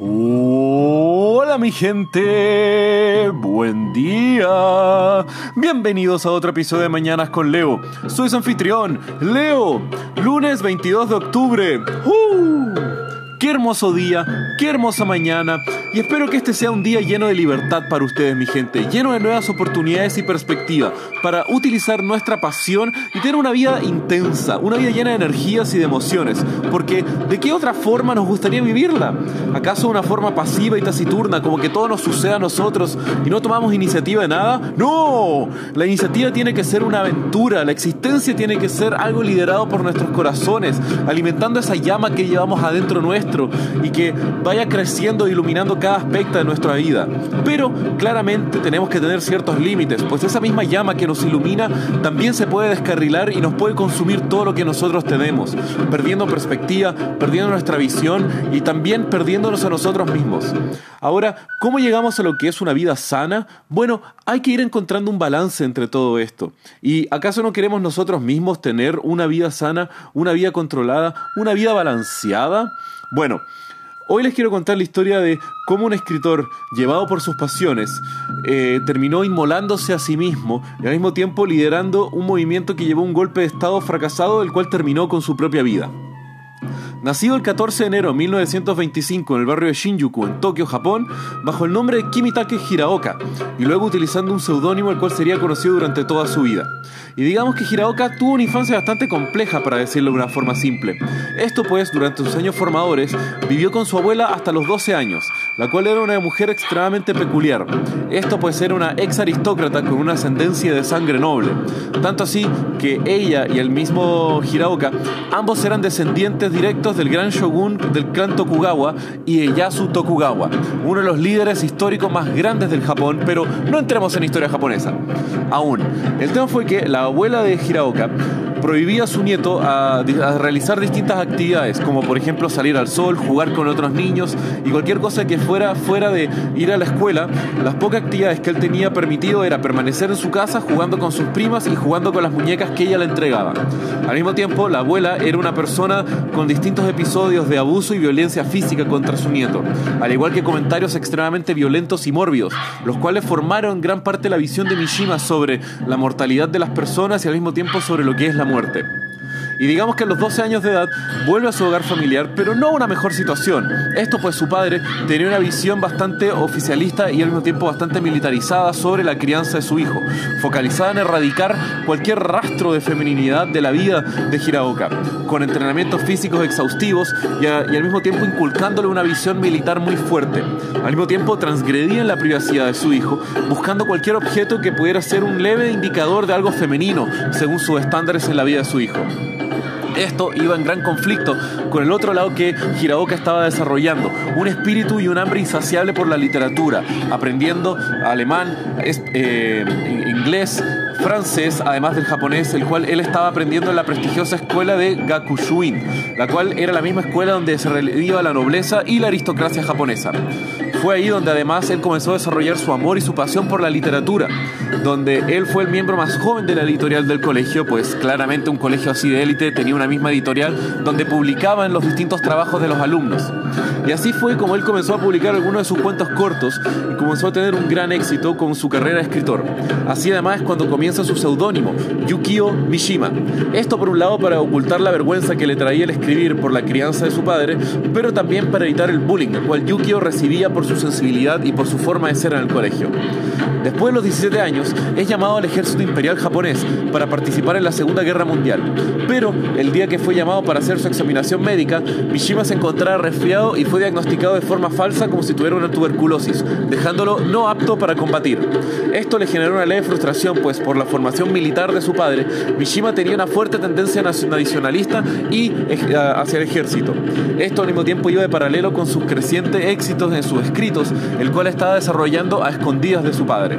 Hola mi gente, buen día. Bienvenidos a otro episodio de Mañanas con Leo. Soy su anfitrión, Leo. Lunes 22 de octubre. Qué hermoso día, qué hermosa mañana. Y espero que este sea un día lleno de libertad para ustedes, mi gente, lleno de nuevas oportunidades y perspectiva para utilizar nuestra pasión y tener una vida intensa, una vida llena de energías y de emociones, porque ¿de qué otra forma nos gustaría vivirla? ¿Acaso una forma pasiva y taciturna, como que todo nos suceda a nosotros y no tomamos iniciativa de nada? No, la iniciativa tiene que ser una aventura, la existencia tiene que ser algo liderado por nuestros corazones, alimentando esa llama que llevamos adentro nuestro y que vaya creciendo e iluminando cada aspecto de nuestra vida. Pero claramente tenemos que tener ciertos límites, pues esa misma llama que nos ilumina también se puede descarrilar y nos puede consumir todo lo que nosotros tenemos, perdiendo perspectiva, perdiendo nuestra visión y también perdiéndonos a nosotros mismos. Ahora, ¿cómo llegamos a lo que es una vida sana? Bueno, hay que ir encontrando un balance entre todo esto. ¿Y acaso no queremos nosotros mismos tener una vida sana, una vida controlada, una vida balanceada? Bueno, hoy les quiero contar la historia de cómo un escritor, llevado por sus pasiones, eh, terminó inmolándose a sí mismo y al mismo tiempo liderando un movimiento que llevó un golpe de Estado fracasado, el cual terminó con su propia vida. Nacido el 14 de enero de 1925 en el barrio de Shinjuku, en Tokio, Japón, bajo el nombre de Kimitake Hiraoka, y luego utilizando un seudónimo el cual sería conocido durante toda su vida. Y digamos que Hiraoka tuvo una infancia bastante compleja, para decirlo de una forma simple. Esto pues, durante sus años formadores, vivió con su abuela hasta los 12 años, la cual era una mujer extremadamente peculiar. Esto pues era una ex aristócrata con una ascendencia de sangre noble. Tanto así que ella y el mismo Hiraoka, ambos eran descendientes directos del gran shogun del clan Tokugawa, Ieyasu Tokugawa, uno de los líderes históricos más grandes del Japón, pero no entremos en historia japonesa. Aún, el tema fue que la abuela de Hiraoka prohibía a su nieto a, realizar distintas actividades, como por ejemplo salir al sol, jugar con otros niños y cualquier cosa que fuera fuera de ir a la escuela. Las pocas actividades que él tenía permitido era permanecer en su casa jugando con sus primas y jugando con las muñecas que ella le entregaba. Al mismo tiempo, la abuela era una persona con distintos episodios de abuso y violencia física contra su nieto, al igual que comentarios extremadamente violentos y mórbidos, los cuales formaron gran parte la visión de Mishima sobre la mortalidad de las personas y al mismo tiempo sobre lo que es la muerte. Y digamos que a los 12 años de edad vuelve a su hogar familiar, pero no a una mejor situación. Esto pues su padre tenía una visión bastante oficialista y al mismo tiempo bastante militarizada sobre la crianza de su hijo, focalizada en erradicar cualquier rastro de feminidad de la vida de Hiraoka, con entrenamientos físicos exhaustivos y, al mismo tiempo inculcándole una visión militar muy fuerte. Al mismo tiempo transgredía en la privacidad de su hijo, buscando cualquier objeto que pudiera ser un leve indicador de algo femenino, según sus estándares en la vida de su hijo. Esto iba en gran conflicto con el otro lado que Hiraoka estaba desarrollando, un espíritu y un hambre insaciable por la literatura, aprendiendo alemán, eh, inglés, francés, además del japonés, el cual él estaba aprendiendo en la prestigiosa escuela de Gakushuin, la cual era la misma escuela donde se relevaba la nobleza y la aristocracia japonesa. Fue ahí donde además él comenzó a desarrollar su amor y su pasión por la literatura, donde él fue el miembro más joven de la editorial del colegio, pues claramente un colegio así de élite tenía una misma editorial donde publicaban los distintos trabajos de los alumnos. Y así fue como él comenzó a publicar algunos de sus cuentos cortos y comenzó a tener un gran éxito con su carrera de escritor. Así además es cuando comienza su seudónimo, Yukio Mishima. Esto por un lado para ocultar la vergüenza que le traía el escribir por la crianza de su padre, pero también para evitar el bullying, el cual Yukio recibía por su sensibilidad y por su forma de ser en el colegio. Después de los 17 años, es llamado al ejército imperial japonés para participar en la Segunda Guerra Mundial. Pero el día que fue llamado para hacer su examinación médica, Mishima se encontraba resfriado y fue diagnosticado de forma falsa como si tuviera una tuberculosis, dejándolo no apto para combatir. Esto le generó una leve frustración, pues por la formación militar de su padre, Mishima tenía una fuerte tendencia nacionalista y eh, hacia el ejército. Esto al mismo tiempo iba de paralelo con sus crecientes éxitos en sus escritos, el cual estaba desarrollando a escondidas de su padre.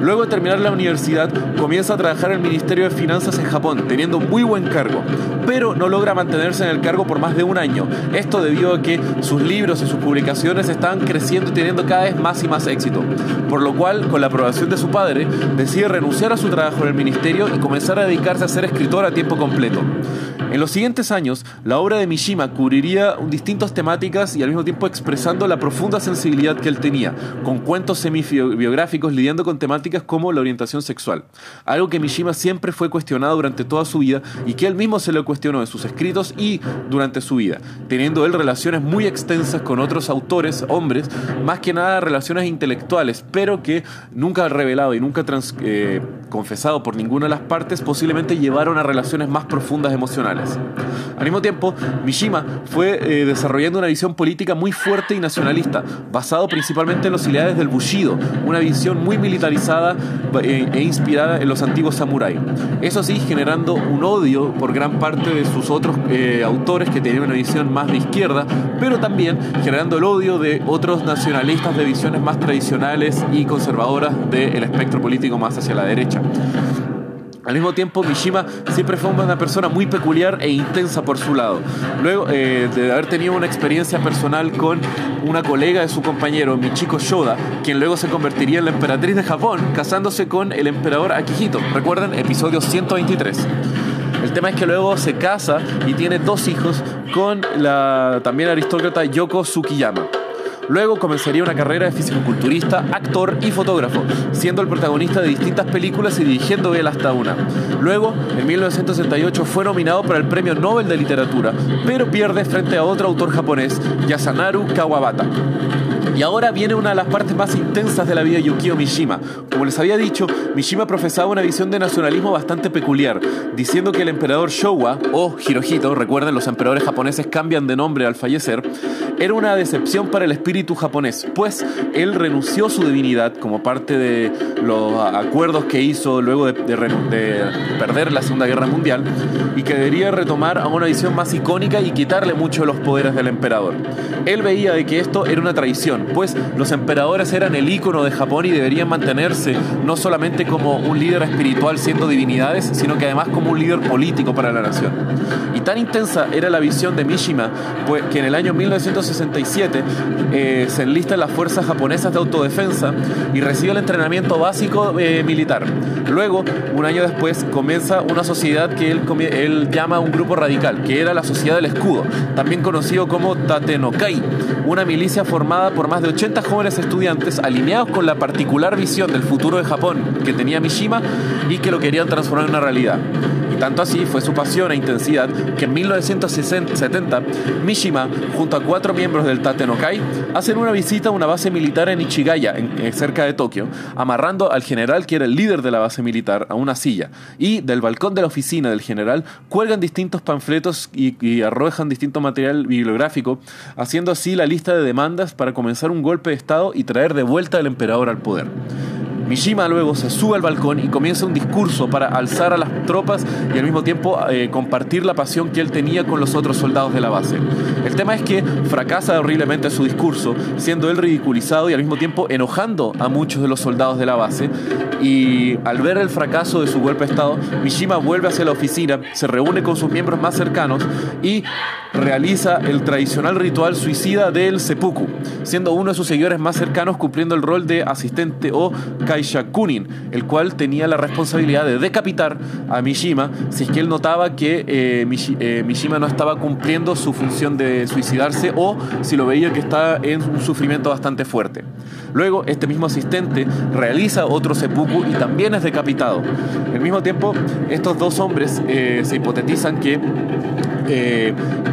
Luego terminar la universidad, comienza a trabajar en el Ministerio de Finanzas en Japón, teniendo muy buen cargo. Pero no logra mantenerse en el cargo por más de un año. Esto debido a que sus libros y sus publicaciones están creciendo y teniendo cada vez más y más éxito. Por lo cual, con la aprobación de su padre, decide renunciar a su trabajo en el ministerio y comenzar a dedicarse a ser escritor a tiempo completo. En los siguientes años, la obra de Mishima cubriría distintas temáticas y al mismo tiempo expresando la profunda sensibilidad que él tenía, con cuentos semi-biográficos lidiando con temáticas como la orientación sexual, algo que Mishima siempre fue cuestionado durante toda su vida y que él mismo se lo cuestionó en sus escritos y durante su vida, teniendo él relaciones muy extensas con otros autores, hombres, más que nada relaciones intelectuales, pero que nunca revelado y nunca eh, confesado por ninguna de las partes, posiblemente llevaron a relaciones más profundas emocionales. Al mismo tiempo, Mishima fue eh, desarrollando una visión política muy fuerte y nacionalista, basado principalmente en los ideales del Bushido, una visión muy militarizada eh, e inspirada en los antiguos samuráis. Eso sí, generando un odio por gran parte de sus otros eh, autores que tenían una visión más de izquierda, pero también generando el odio de otros nacionalistas de visiones más tradicionales y conservadoras del espectro político más hacia la derecha. Al mismo tiempo, Mishima siempre fue una persona muy peculiar e intensa por su lado. Luego eh, de haber tenido una experiencia personal con una colega de su compañero, Michiko Shoda, quien luego se convertiría en la emperatriz de Japón, casándose con el emperador Akihito. Recuerden, episodio 123. El tema es que luego se casa y tiene dos hijos con la también aristócrata Yoko Tsukiyama. Luego comenzaría una carrera de fisicoculturista, actor y fotógrafo, siendo el protagonista de distintas películas y dirigiendo él hasta una. Luego, en 1968 fue nominado para el Premio Nobel de Literatura, pero pierde frente a otro autor japonés, Yasanaru Kawabata. Y ahora viene una de las partes más intensas de la vida de Yukio Mishima. Como les había dicho, Mishima profesaba una visión de nacionalismo bastante peculiar, diciendo que el emperador Showa, o Hirohito, recuerden los emperadores japoneses cambian de nombre al fallecer, era una decepción para el espíritu japonés, pues él renunció a su divinidad como parte de los acuerdos que hizo luego de, perder la Segunda Guerra Mundial y que debería retomar a una visión más icónica y quitarle mucho los poderes del emperador. Él veía de que esto era una traición, pues los emperadores eran el ícono de Japón y deberían mantenerse no solamente como un líder espiritual siendo divinidades, sino que además como un líder político para la nación. Y tan intensa era la visión de Mishima, pues que en el año 1967 eh, se enlista en las fuerzas japonesas de autodefensa y recibe el entrenamiento básico eh, militar. Luego, un año después, comienza una sociedad que él, él llama un grupo radical, que era la Sociedad del Escudo, también conocido como Tatenokai, una milicia formada por más de 80 jóvenes estudiantes alineados con la particular visión del futuro de Japón que tenía Mishima y que lo querían transformar en una realidad. Tanto así fue su pasión e intensidad que en 1970 Mishima, junto a cuatro miembros del Tatenokai, hacen una visita a una base militar en Ichigaya, en, cerca de Tokio, amarrando al general que era el líder de la base militar a una silla. Y del balcón de la oficina del general cuelgan distintos panfletos y, y arrojan distinto material bibliográfico, haciendo así la lista de demandas para comenzar un golpe de Estado y traer de vuelta al emperador al poder. Mishima luego se sube al balcón y comienza un discurso para alzar a las tropas y al mismo tiempo eh, compartir la pasión que él tenía con los otros soldados de la base. El tema es que fracasa horriblemente su discurso, siendo él ridiculizado y al mismo tiempo enojando a muchos de los soldados de la base. Y al ver el fracaso de su golpe de Estado, Mishima vuelve hacia la oficina, se reúne con sus miembros más cercanos y realiza el tradicional ritual suicida del seppuku, siendo uno de sus seguidores más cercanos cumpliendo el rol de asistente o Kaisha Kunin, el cual tenía la responsabilidad de decapitar a Mishima si es que él notaba que eh, eh, Mishima no estaba cumpliendo su función de suicidarse o si lo veía que estaba en un sufrimiento bastante fuerte. Luego, este mismo asistente realiza otro seppuku y también es decapitado. Al mismo tiempo, estos dos hombres eh, se hipotetizan que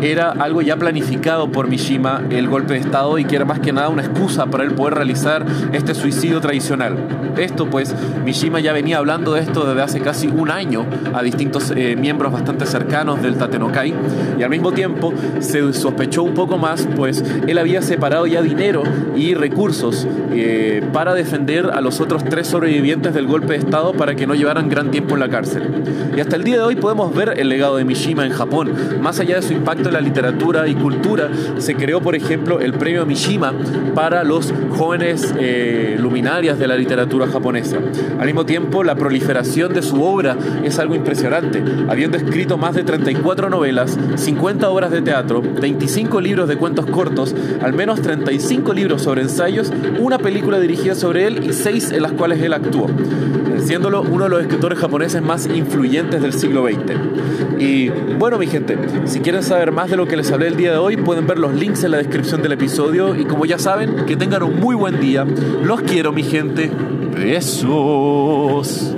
era algo ya planificado por Mishima el golpe de Estado y que era más que nada una excusa para él poder realizar este suicidio tradicional. Esto pues, Mishima ya venía hablando de esto desde hace casi un año a distintos eh, miembros bastante cercanos del Tatenokai y al mismo tiempo se sospechó un poco más pues él había separado ya dinero y recursos eh, para defender a los otros tres sobrevivientes del golpe de Estado para que no llevaran gran tiempo en la cárcel. Y hasta el día de hoy podemos ver el legado de Mishima en Japón, más allá de su impacto en la literatura y cultura, se creó, por ejemplo, el premio Mishima para los jóvenes eh, luminarias de la literatura literatura japonesa. Al mismo tiempo, la proliferación de su obra es algo impresionante, habiendo escrito más de 34 novelas, 50 obras de teatro, 25 libros de cuentos cortos, al menos 35 libros sobre ensayos, una película dirigida sobre él y 6 en las cuales él actuó, siéndolo uno de los escritores japoneses más influyentes del siglo XX. Y bueno, mi gente, si quieren saber más de lo que les hablé el día de hoy, pueden ver los links en la descripción del episodio y como ya saben, que tengan un muy buen día. Los quiero, mi gente. Besos.